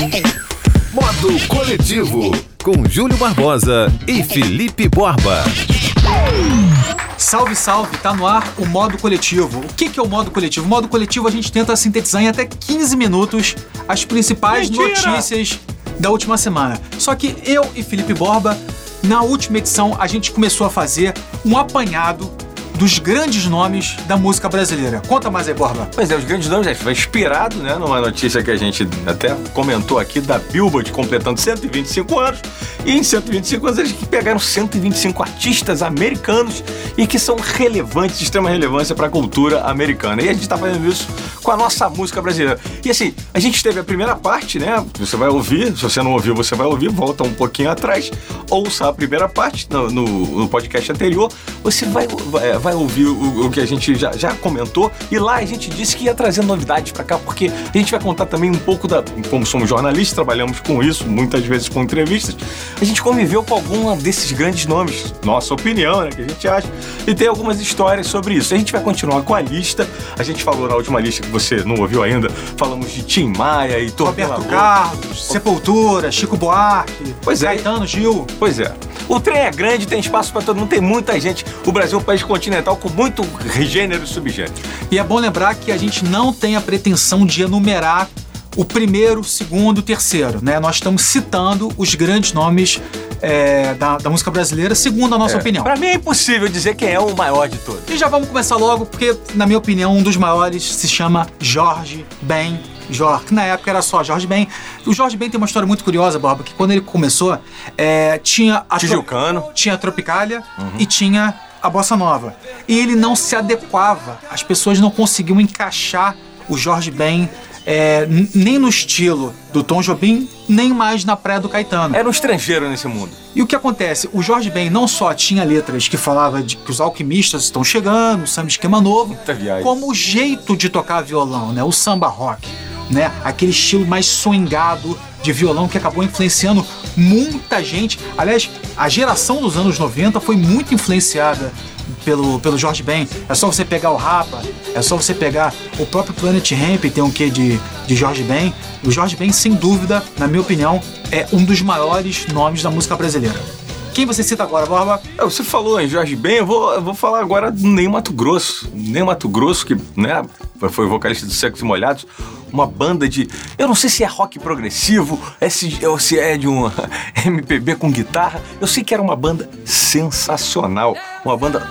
Modo Coletivo, com Júlio Barbosa e Felipe Borba. Salve, salve! Tá no ar o modo coletivo. O que, que é o modo coletivo? O modo coletivo a gente tenta sintetizar em até 15 minutos as principais Mentira! notícias da última semana. Só que eu e Felipe Borba, na última edição, a gente começou a fazer um apanhado dos grandes nomes da música brasileira. Conta mais aí, Borba. Pois é, os grandes nomes, gente, foi inspirado, né, numa notícia que a gente até comentou aqui da Billboard completando 125 anos. E em 125 anos eles pegaram 125 artistas americanos e que são relevantes, de extrema relevância para a cultura americana. E a gente está fazendo isso com a nossa música brasileira. E assim, a gente teve a primeira parte, né? Você vai ouvir, se você não ouviu, você vai ouvir, volta um pouquinho atrás, ouça a primeira parte no, no, no podcast anterior. Você vai, vai, vai ouvir o, o que a gente já, já comentou. E lá a gente disse que ia trazer novidades para cá, porque a gente vai contar também um pouco da. Como somos jornalistas, trabalhamos com isso, muitas vezes com entrevistas. A gente conviveu com algum desses grandes nomes, nossa opinião, né? Que a gente acha. E tem algumas histórias sobre isso. A gente vai continuar com a lista. A gente falou na última lista que você não ouviu ainda, falamos de Tim Maia e Roberto Carlos, Sepultura, Chico Buarque, Pois é. Caetano, Gil. Pois é. O trem é grande, tem espaço para todo mundo, tem muita gente. O Brasil é um país continental com muito gênero e subgênero. E é bom lembrar que a gente não tem a pretensão de enumerar o primeiro, segundo, terceiro, né? Nós estamos citando os grandes nomes é, da, da música brasileira, segundo a nossa opinião. Para mim é impossível dizer quem é o maior de todos. E já vamos começar logo, porque, na minha opinião, um dos maiores se chama Jorge Ben. Jorge, que na época era só Jorge Ben. O Jorge Ben tem uma história muito curiosa, Borba, que quando ele começou, é, tinha a Tijucano. tinha a Tropicália e tinha a Bossa Nova. E ele não se adequava, as pessoas não conseguiam encaixar o Jorge Ben é, nem no estilo do Tom Jobim, nem mais na praia do Caetano. Era um estrangeiro nesse mundo. E o que acontece? O Jorge Ben não só tinha letras que falava de que os alquimistas estão chegando, o samba esquema novo, como o jeito de tocar violão, né? O samba rock, né? Aquele estilo mais swingado de violão que acabou influenciando muita gente. Aliás, a geração dos anos 90 foi muito influenciada pelo, pelo Jorge Ben. É só você pegar o Rapa, é só você pegar o próprio Planet Hemp, tem um quê de, de Jorge Ben. O Jorge Ben, sem dúvida, na minha opinião, é um dos maiores nomes da música brasileira. Quem você cita agora, Borba? É, Você falou em Jorge Ben, eu vou, eu vou falar agora do Ney Mato Grosso. Ney Mato Grosso, que né, foi vocalista do Secos e Molhados, uma banda de. Eu não sei se é rock progressivo, é se- ou se é de um MPB com guitarra. Eu sei que era uma banda sensacional, uma banda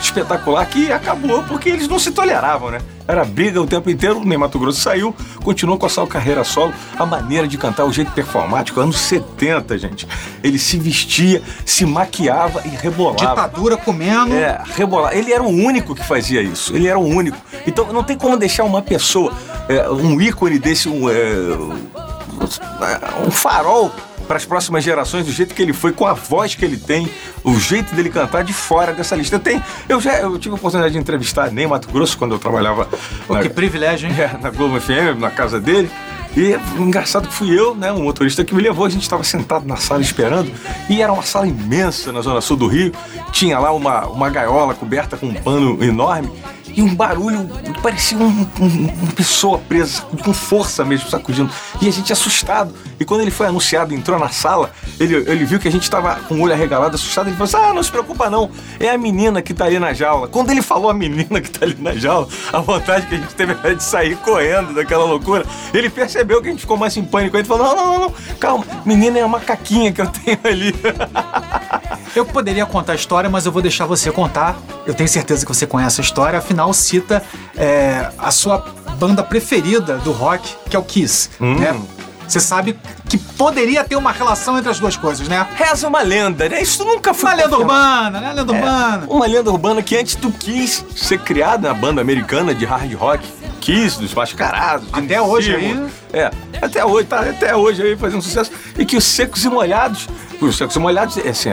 espetacular que acabou porque eles não se toleravam, né? Era briga o tempo inteiro, o Ney Mato Grosso saiu, continuou com a sua carreira solo, a maneira de cantar, o jeito performático, anos 70, gente. Ele se vestia, se maquiava e rebolava. Ditadura comendo. É, rebolar. Ele era o único que fazia isso. Ele era o único. Então não tem como deixar uma pessoa, é, um ícone desse, um, é, um farol para as próximas gerações do jeito que ele foi, com a voz que ele tem, o jeito dele cantar de fora dessa lista. Eu, tenho, eu já eu tive a oportunidade de entrevistar Ney Mato Grosso quando eu trabalhava Pô, na, que privilégio, hein? é, na Globo FM, na casa dele. E o engraçado que fui eu, né, um motorista que me levou, a gente estava sentado na sala esperando, e era uma sala imensa na zona sul do Rio, tinha lá uma, uma gaiola coberta com um pano enorme, e um barulho, parecia um- um- uma pessoa presa, com força mesmo, sacudindo. E a gente assustado. E quando ele foi anunciado, entrou na sala, ele, ele viu que a gente estava com o olho arregalado, assustado. Ele falou assim: Ah, não se preocupa não, é a menina que tá ali na jaula. Quando ele falou a menina que tá ali na jaula, a vontade que a gente teve era de sair correndo daquela loucura. Ele percebeu que a gente ficou mais em pânico. Ele falou: Não, não, não, não, calma, menina é a macaquinha que eu tenho ali. Eu poderia contar a história, mas eu vou deixar você contar. Eu tenho certeza que você conhece a história, afinal cita é, a sua banda preferida do rock, que é o Kiss. Né? Você sabe que poderia ter uma relação entre as duas coisas, né? Reza uma lenda, né? Isso nunca foi. Uma lenda urbana, né? Lenda É, urbana. uma lenda urbana que antes do Kiss ser criada na banda americana de hard rock, Kiss, dos Mascarados. Até hoje Simon, aí. É, até hoje, tá até hoje aí fazendo sucesso. E que os Secos e Molhados, os Secos e Molhados, é assim,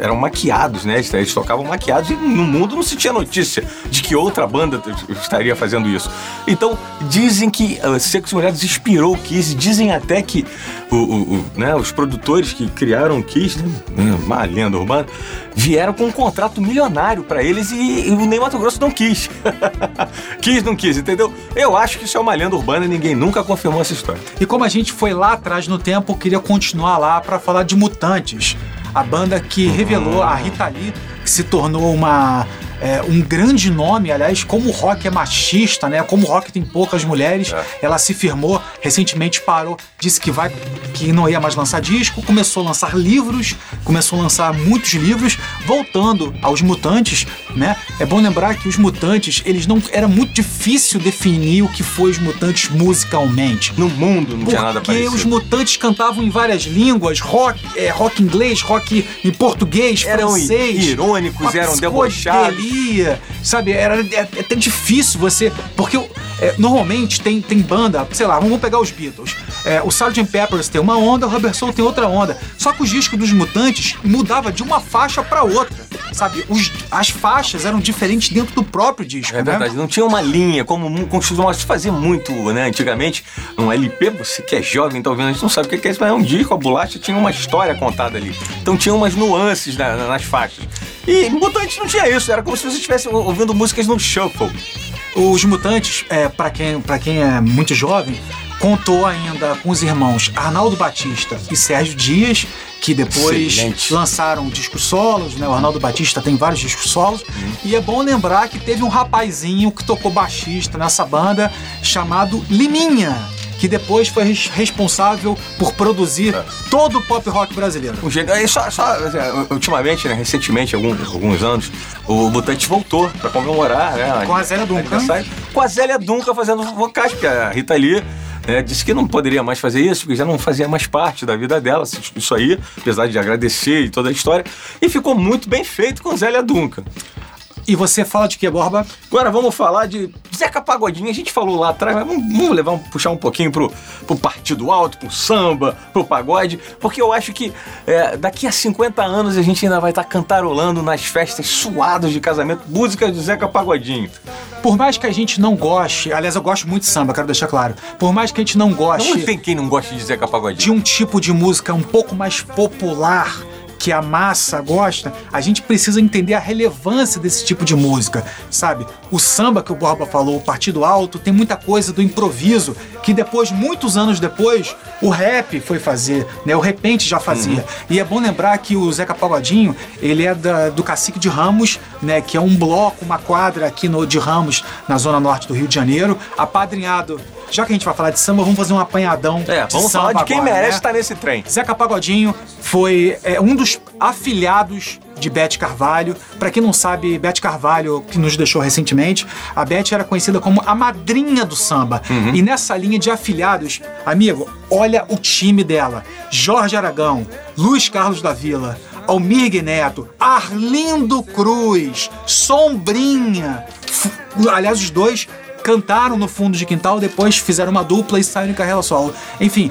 eram maquiados, né? Eles tocavam maquiados e no mundo não se tinha notícia de que outra banda estaria fazendo isso. Então, dizem que uh, Secos Molhados inspirou o Kiss, dizem até que o, o, o, né, os produtores que criaram o Kiss, né, uma lenda urbana, vieram com um contrato milionário para eles e, e, o Ney Mato Grosso não quis. quis, não quis, entendeu? Eu acho que isso é uma lenda urbana e ninguém nunca confirmou essa história. E como a gente foi lá atrás no tempo, queria continuar lá para falar de Mutantes, a banda que revelou a Rita Lee, que se tornou uma é, um grande nome, aliás, como o rock é machista, né? Como o rock tem poucas mulheres, é. ela se firmou, recentemente parou, disse que vai que não ia mais lançar disco, começou a lançar livros, começou a lançar muitos livros, voltando aos mutantes, né? É bom lembrar que os mutantes, eles não era muito difícil definir o que foi os mutantes musicalmente. No mundo não tinha nada parecido. Porque os mutantes cantavam em várias línguas, rock, é, rock inglês, rock em português, eram francês. irônicos, eram debochados sabe? Era é, é até difícil você. Porque é, normalmente tem, tem banda, sei lá, vamos pegar os Beatles. É, o Sgt. Peppers tem uma onda, o Rubber Soul tem outra onda. Só que os discos dos Mutantes mudava de uma faixa para outra, sabe? Os, as faixas eram diferentes dentro do próprio disco. É né? verdade, não tinha uma linha, como costumava se fazer muito, né? Antigamente, um LP, você que é jovem, tá ouvindo, a gente não sabe o que é isso, mas é um disco, a bolacha tinha uma história contada ali. Então tinha umas nuances na, nas faixas. E Mutantes não tinha isso, era como se você estivesse ouvindo músicas no shuffle. Os Mutantes, é, para quem, pra quem é muito jovem, contou ainda com os irmãos Arnaldo Batista e Sérgio Dias, que depois Excelente. lançaram discos solos, né? O Arnaldo Batista tem vários discos solos. Uhum. E é bom lembrar que teve um rapazinho que tocou baixista nessa banda chamado Liminha que depois foi responsável por produzir é. todo o pop rock brasileiro. Um gênio. E só, só, ultimamente, né, recentemente, alguns, alguns anos, o Mutante voltou para comemorar, né? Com a Zélia Duncan. Com a Zélia Duncan fazendo vocais, porque a Rita Lee é, disse que não poderia mais fazer isso, porque já não fazia mais parte da vida dela, isso aí, apesar de agradecer e toda a história. E ficou muito bem feito com Zélia Duncan. E você fala de que, Borba? Agora vamos falar de Zeca Pagodinho. A gente falou lá atrás, mas vamos, vamos levar, puxar um pouquinho pro, pro partido alto, pro samba, pro pagode, porque eu acho que é, daqui a 50 anos a gente ainda vai estar tá cantarolando nas festas suadas de casamento músicas de Zeca Pagodinho. Por mais que a gente não goste, aliás, eu gosto muito de samba, quero deixar claro. Por mais que a gente não goste. Não tem quem não goste de Zeca Pagodinho. De um tipo de música um pouco mais popular que a massa gosta, a gente precisa entender a relevância desse tipo de música, sabe? O samba que o Borba falou, o partido alto, tem muita coisa do improviso que depois, muitos anos depois, o rap foi fazer, né? O repente já fazia. Uhum. E é bom lembrar que o Zeca Pagodinho, ele é da, do Cacique de Ramos, né? Que é um bloco, uma quadra aqui no, de Ramos, na zona norte do Rio de Janeiro, apadrinhado já que a gente vai falar de samba, vamos fazer um apanhadão. É, vamos falar de quem agora, merece né? estar nesse trem. Zeca Pagodinho foi é, um dos afilhados de Beth Carvalho. Para quem não sabe, Beth Carvalho, que nos deixou recentemente, a Beth era conhecida como a madrinha do samba. Uhum. E nessa linha de afilhados, amigo, olha o time dela: Jorge Aragão, Luiz Carlos da Vila. Almir Neto, Arlindo Cruz, Sombrinha. Aliás, os dois cantaram no fundo de quintal, depois fizeram uma dupla e saíram em carreira solo. Enfim,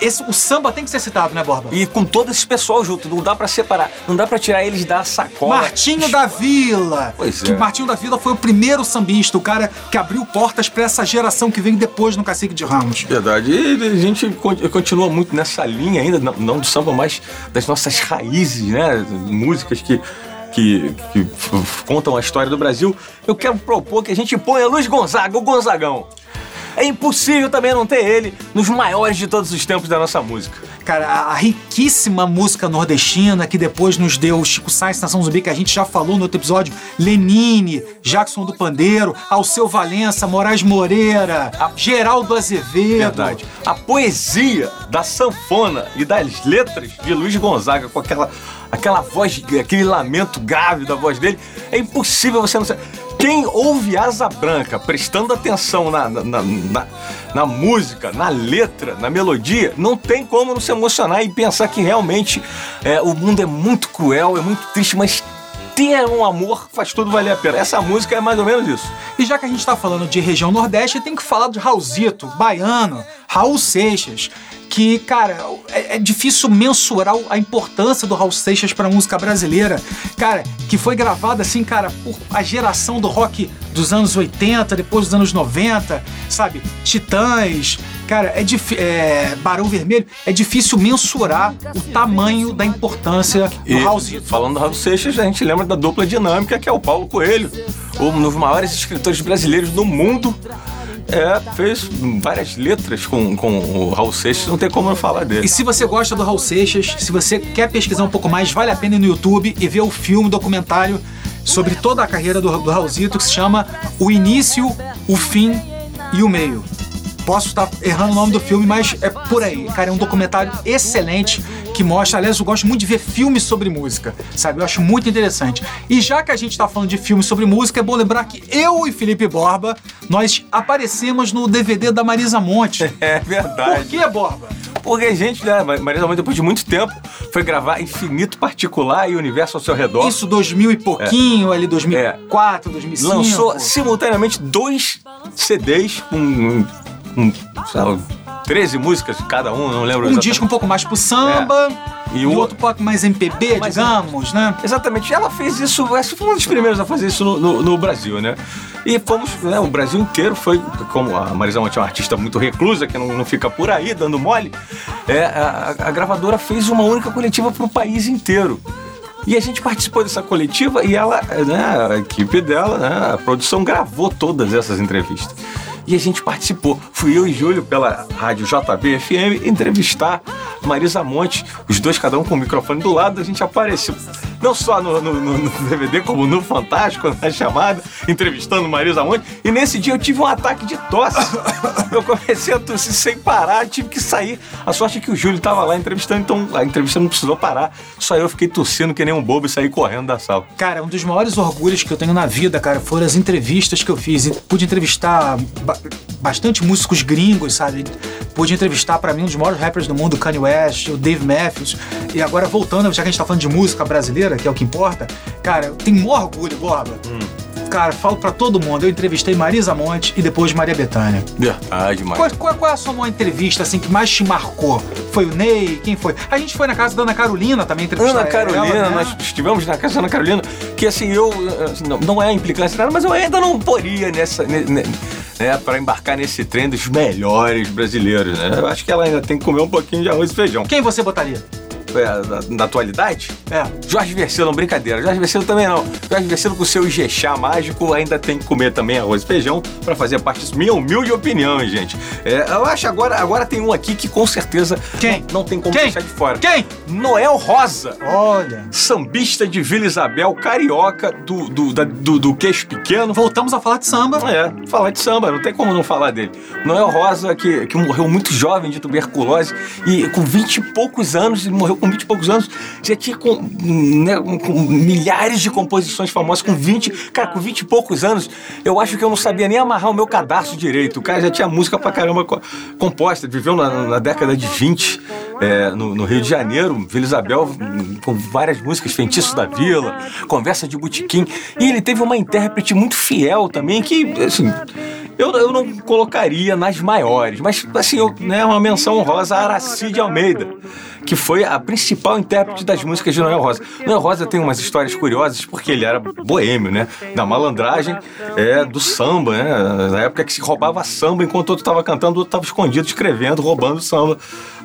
esse, o samba tem que ser citado, né, Borba? E com todo esse pessoal junto, não dá para separar, não dá para tirar eles da sacola. Martinho da Vila! Pois que é. Martinho da Vila foi o primeiro sambista, o cara que abriu portas para essa geração que vem depois no Cacique de Ramos. Verdade, e a gente continua muito nessa linha ainda, não do samba, mas das nossas raízes, né? Músicas que que, que contam a história do Brasil, eu quero propor que a gente ponha Luiz Gonzaga, o Gonzagão. É impossível também não ter ele nos maiores de todos os tempos da nossa música. Cara, a, riquíssima música nordestina que depois nos deu Chico Sainz, Nação Zumbi, que a gente já falou no outro episódio, Lenine, Jackson do Pandeiro, Alceu Valença, Moraes Moreira, a... Geraldo Azevedo. Verdade. A poesia da sanfona e das letras de Luiz Gonzaga com aquela aquela voz, aquele lamento grave da voz dele, é impossível você não saber. Quem ouve Asa Branca prestando atenção na, na, na, na, música, na letra, na melodia, não tem como não se emocionar e pensar que realmente é, o mundo é muito cruel, é muito triste, mas ter um amor faz tudo valer a pena. Essa música é mais ou menos isso. E já que a gente está falando de região Nordeste, tem que falar de Raulzito, baiano, Raul Seixas que, cara, é, é difícil mensurar a importância do Raul Seixas pra música brasileira, cara, que foi gravada assim, cara, por a geração do rock dos anos 80, depois dos anos 90, sabe? Titãs, cara, é, é Barão Vermelho, é difícil mensurar o tamanho da importância do E Raulzito. falando do Raul Seixas, a gente lembra da dupla dinâmica que é o Paulo Coelho, um dos maiores escritores brasileiros do mundo. É, fez várias letras com, com o Raul Seixas, não tem como eu falar dele. E se você gosta do Raul Seixas, se você quer pesquisar um pouco mais, vale a pena ir no YouTube e ver o filme, documentário sobre toda a carreira do, do Raulzito, que se chama O Início, o Fim e o Meio. Posso estar errando o nome do filme, mas é por aí. Cara, é um documentário excelente que mostra. Aliás, eu gosto muito de ver filmes sobre música, sabe? Eu acho muito interessante. E já que a gente tá falando de filmes sobre música, é bom lembrar que eu e Felipe Borba, nós aparecemos no DVD da Marisa Monte. É Por verdade. que, Borba? Porque a gente, né, Marisa Monte, depois de muito tempo, foi gravar Infinito Particular e Universo ao seu redor. Isso 2000 e pouquinho, ali 2004, 2005. Lançou simultaneamente dois CDs com sei lá, 13 músicas cada um, não lembro um exatamente. disco um pouco mais pro samba É. E e, o- outro um pouco mais MPB, Mais digamos, né? Exatamente. Ela fez isso, essa foi uma das primeiras a fazer isso no, no- no Brasil, né? E fomos, né, o Brasil inteiro foi, como a Marisa Monte é uma artista muito reclusa, que não, não fica por aí dando mole, é, a, a gravadora fez uma única coletiva para o país inteiro. E a gente participou dessa coletiva e ela, né, a equipe dela, né, a produção gravou todas essas entrevistas. E a gente participou. Fui eu e Júlio pela rádio JB-FM entrevistar Marisa Monte, os dois cada um com o microfone do lado, a gente apareceu. Não só no, no- no- DVD, como no Fantástico, na chamada, entrevistando Marisa Monte. E nesse dia eu tive um ataque de tosse. Eu comecei a tossir sem parar, tive que sair. A sorte é que o Júlio estava lá entrevistando, então a entrevista não precisou parar. Só eu fiquei tossindo que nem um bobo e saí correndo da sala. Cara, um dos maiores orgulhos que eu tenho na vida, cara, foram as entrevistas que eu fiz. Pude entrevistar ba- bastante músicos gringos, sabe? Pude entrevistar, pra mim, um dos maiores rappers do mundo, o Kanye West, o Dave Matthews. E agora, voltando, já que a gente tá falando de música brasileira, que é o que importa, cara, eu tenho maior orgulho, Borba. Cara, falo pra todo mundo, eu entrevistei Marisa Monte e depois Maria Bethânia. Verdade, Qual, mas. qual- qual é a sua maior entrevista, assim, que mais te marcou? Foi o Ney? Quem foi? A gente foi na casa da Ana Carolina também entrevistar Ana Carolina, ela, né? nós estivemos na casa da Ana Carolina, que assim, eu. assim, não, não é implicância nada, mas eu ainda não poria nessa. ne- ne- né, para embarcar nesse trem dos melhores brasileiros, né? Eu acho que ela ainda tem que comer um pouquinho de arroz e feijão. Quem você botaria? É, da, da atualidade? É. Jorge Versilo, brincadeira. Jorge Versilo também não. Jorge Versilo com seu Ijexá mágico ainda tem que comer também arroz e feijão pra fazer parte disso. Minha humilde opinião, hein, gente. É, eu acho agora, agora tem um aqui que com certeza Quem? não, não tem como Quem? deixar de fora. Quem? Noel Rosa. Olha. Sambista de Vila Isabel, carioca do, do, da- do, do queixo pequeno. Voltamos a falar de samba. É, falar de samba, não tem como não falar dele. Noel Rosa, que, que morreu muito jovem de tuberculose e com 20 e poucos anos, ele morreu com 20 e poucos anos, já tinha com, né, com- milhares de composições famosas, com 20, cara, com 20 e poucos anos, eu acho que eu não sabia nem amarrar o meu cadastro direito. O cara já tinha música pra caramba co- composta, viveu na, na década de 20. é, no, no Rio de Janeiro, Vila Isabel, com várias músicas, Feitiço da Vila, Conversa de Botequim. E ele teve uma intérprete muito fiel também, que, assim, eu, eu não colocaria nas maiores, mas assim, eu, né, uma menção honrosa a Araci de Almeida, que foi a principal intérprete das músicas de Noel Rosa. Noel Rosa tem umas histórias curiosas porque ele era boêmio, né? Da malandragem, é, do samba, né? Na época que se roubava samba enquanto o outro estava cantando, o outro estava escondido, escrevendo, roubando samba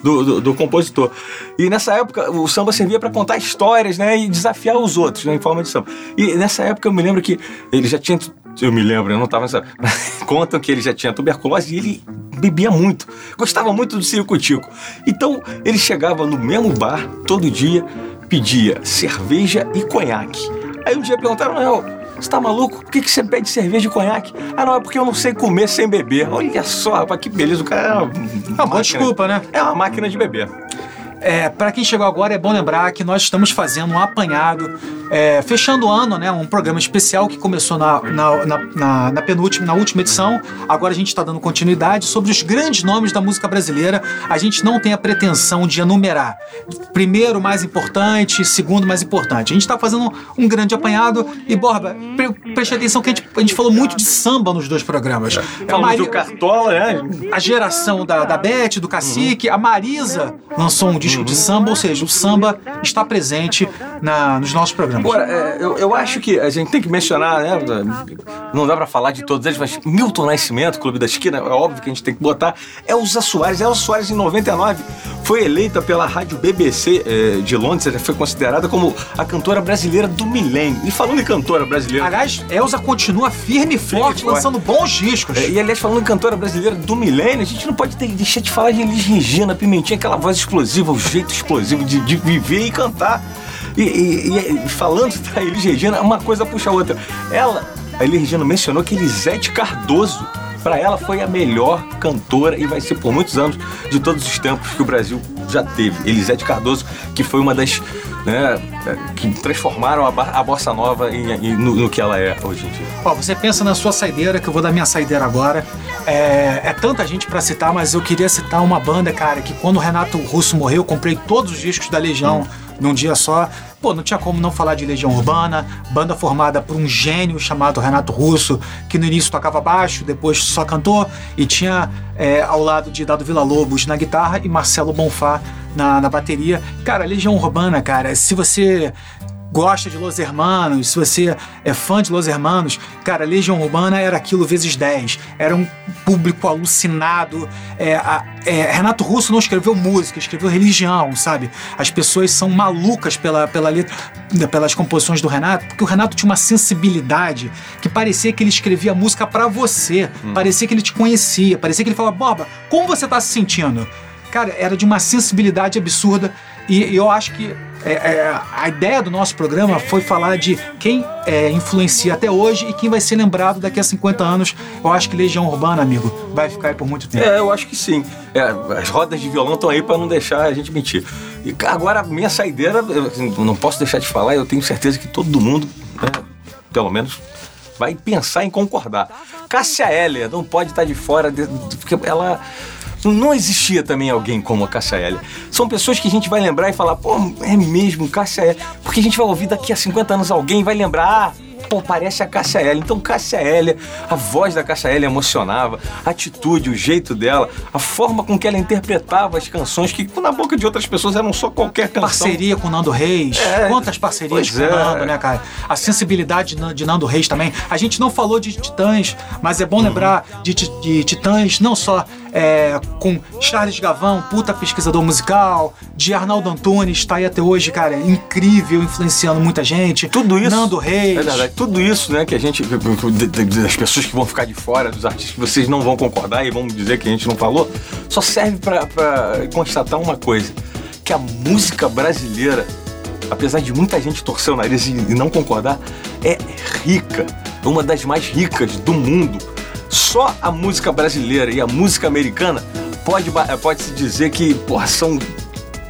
do, do, do compositor. E nessa época o samba servia para contar histórias, né? E desafiar os outros, né? Em forma de samba. E nessa época eu me lembro que ele já tinha eu me lembro, eu não estava nessa. Contam que ele já tinha tuberculose e ele bebia muito. Gostava muito do circo-tico. Então, ele chegava no mesmo bar todo dia, pedia cerveja e conhaque. Aí um dia perguntaram, Noel, você tá maluco? Por que, que você pede cerveja e conhaque? Ah, não, é porque eu não sei comer sem beber. Olha só, rapaz, que beleza. O cara é uma, boa desculpa, né? É uma máquina de beber. É, para quem chegou agora, é bom lembrar que nós estamos fazendo um apanhado, é, fechando o ano, né? Um programa especial que começou na, na, na, na, na penúltima, na última edição. Agora a gente está dando continuidade sobre os grandes nomes da música brasileira. A gente não tem a pretensão de enumerar. Primeiro mais importante, segundo mais importante. A gente está fazendo um grande apanhado e, Borba, pre preste atenção que a gente, a gente falou muito de samba nos dois programas. É, Falamos do Cartola, né? A geração da, da Beth, do Cacique, uhum. a Marisa lançou um disco de samba, ou seja, o samba está presente na, nos nossos programas. Agora, é, eu, eu acho que a gente tem que mencionar, né? Não dá para falar de todos eles, mas Milton Nascimento, Clube da Esquina, é óbvio que a gente tem que botar. Elza Soares, Elza Soares em 99 foi eleita pela rádio BBC eh, de Londres, ela foi considerada como a cantora brasileira do milênio. E falando em cantora brasileira. Aliás, Elza continua firme e forte, lançando bons discos. É, e aliás, falando em cantora brasileira do milênio, a gente não pode ter, deixar de falar de Elis Regina, Pimentinha, aquela voz explosiva, o jeito explosivo de, de viver e cantar. E, e, e, falando da Elis Regina, uma coisa puxa a outra. Ela, a Elis Regina mencionou que Elisete Cardoso para ela foi a melhor cantora e vai ser por muitos anos de todos os tempos que o Brasil já teve. Elisete Cardoso, que foi uma das né, que transformaram a, a bossa nova em, em, no, no, que ela é hoje em dia. Ó, você pensa na sua saideira, que eu vou dar minha saideira agora. É, é tanta gente para citar, mas eu queria citar uma banda, cara, que quando o Renato Russo morreu, eu comprei todos os discos da Legião. Hum num dia só. Pô, não tinha como não falar de Legião Urbana, banda formada por um gênio chamado Renato Russo, que no início tocava baixo, depois só cantou, e tinha é, ao lado de Dado Vila Lobos na guitarra e Marcelo Bonfá na, na bateria. Cara, Legião Urbana, cara, se você gosta de Los Hermanos, se você é fã de Los Hermanos, cara, Legião Urbana era aquilo vezes 10. Era um público alucinado. É, a, é, Renato Russo não escreveu música, escreveu religião, sabe? As pessoas são malucas pela, pela letra, pelas composições do Renato, porque o Renato tinha uma sensibilidade que parecia que ele escrevia música para você, hum. parecia que ele te conhecia, parecia que ele falava, Boba, como você tá se sentindo? Cara, era de uma sensibilidade absurda e eu acho que é, é, a ideia do nosso programa foi falar de quem é, influencia até hoje e quem vai ser lembrado daqui a 50 anos. Eu acho que Legião Urbana, amigo, vai ficar aí por muito tempo. É, eu acho que sim. É, as rodas de violão estão aí para não deixar a gente mentir. E agora, a minha saideira, eu assim, não posso deixar de falar, eu tenho certeza que todo mundo, né, pelo menos, vai pensar em concordar. Cássia Heller não pode estar de fora, de, porque ela não existia também alguém como a Cássia Eller. São pessoas que a gente vai lembrar e falar, pô, é mesmo, Cássia Eller. Porque a gente vai ouvir daqui a 50 anos alguém vai lembrar, ah, pô, parece a Cássia Eller. Então, Cássia Eller, a voz da Cássia Eller emocionava, a atitude, o jeito dela, a forma com que ela interpretava as canções, que na boca de outras pessoas eram só qualquer canção. Parceria com Nando Reis. É, Quantas parcerias com é. Nando, né, cara? A sensibilidade de Nando Reis também. A gente não falou de Titãs, mas é bom uhum. lembrar de, de Titãs não só é, com Charles Gavão, puta pesquisador musical, de Arnaldo Antunes, tá aí até hoje, cara, incrível, influenciando muita gente. Tudo isso. Nando Reis. É verdade. Tudo isso, né, que a gente. das pessoas que vão ficar de fora, dos artistas que vocês não vão concordar e vão dizer que a gente não falou, só serve para constatar uma coisa: que a música brasileira, apesar de muita gente torcer o nariz e não concordar, é rica. Uma das mais ricas do mundo só a música brasileira e a música americana pode, pode se dizer que porra, são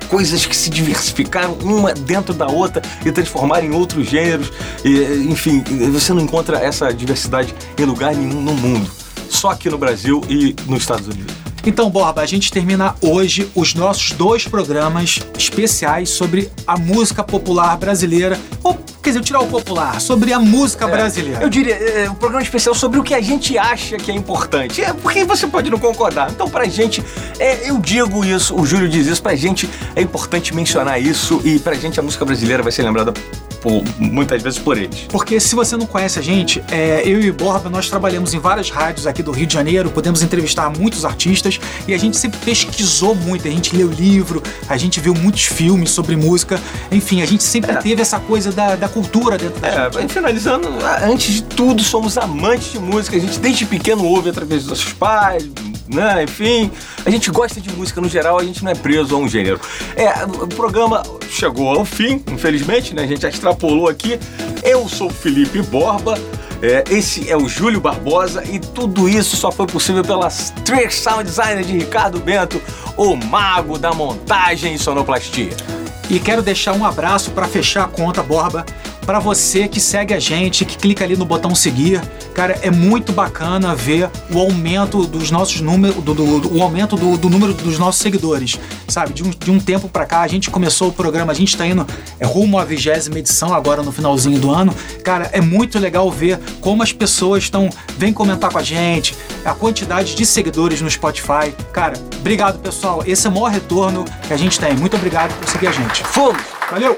coisas que se diversificaram uma dentro da outra e transformaram em outros gêneros. E, enfim, você não encontra essa diversidade em lugar nenhum no mundo. Só aqui no Brasil e nos Estados Unidos. Então, Borba, a gente termina hoje os nossos dois programas especiais sobre a música popular brasileira. Ou, quer dizer, tirar o popular, sobre a música é, brasileira. Eu diria, é, um programa especial sobre o que a gente acha que é importante. É, porque você pode não concordar. Então, pra gente, é, eu digo isso, o Júlio diz isso, pra gente é importante mencionar isso e pra gente a música brasileira vai ser lembrada por, muitas vezes por eles. Porque se você não conhece a gente, é, eu e o Borba, nós trabalhamos em várias rádios aqui do Rio de Janeiro, podemos entrevistar muitos artistas e a gente sempre pesquisou muito, a gente leu livro, a gente viu muitos filmes sobre música, enfim, a gente sempre é. teve essa coisa da, da cultura dentro da é, gente. Finalizando, antes de tudo, somos amantes de música, a gente desde pequeno ouve através dos nossos pais, né? Enfim, a gente gosta de música no geral, a gente não é preso a um gênero. É, o programa chegou ao fim, infelizmente, né? A gente já extrapolou aqui. Eu sou Felipe Borba É, esse é o Júlio Barbosa e tudo isso só foi possível pelas Trick Sound Designer de Ricardo Bento, o mago da montagem e sonoplastia. E quero deixar um abraço para fechar a conta, Borba, para você que segue a gente, que clica ali no botão seguir. Cara, é muito bacana ver o aumento dos nossos números, do, do, do, o aumento do, número dos nossos seguidores, sabe? De um, de um tempo para cá, a gente começou o programa, a gente está indo é, rumo à vigésima edição agora no finalzinho do ano. Cara, é muito legal ver como as pessoas estão, vêm comentar com a gente, a quantidade de seguidores no Spotify. Cara, obrigado pessoal, esse é o maior retorno que a gente tem. Muito obrigado por seguir a gente. Fomos! Valeu!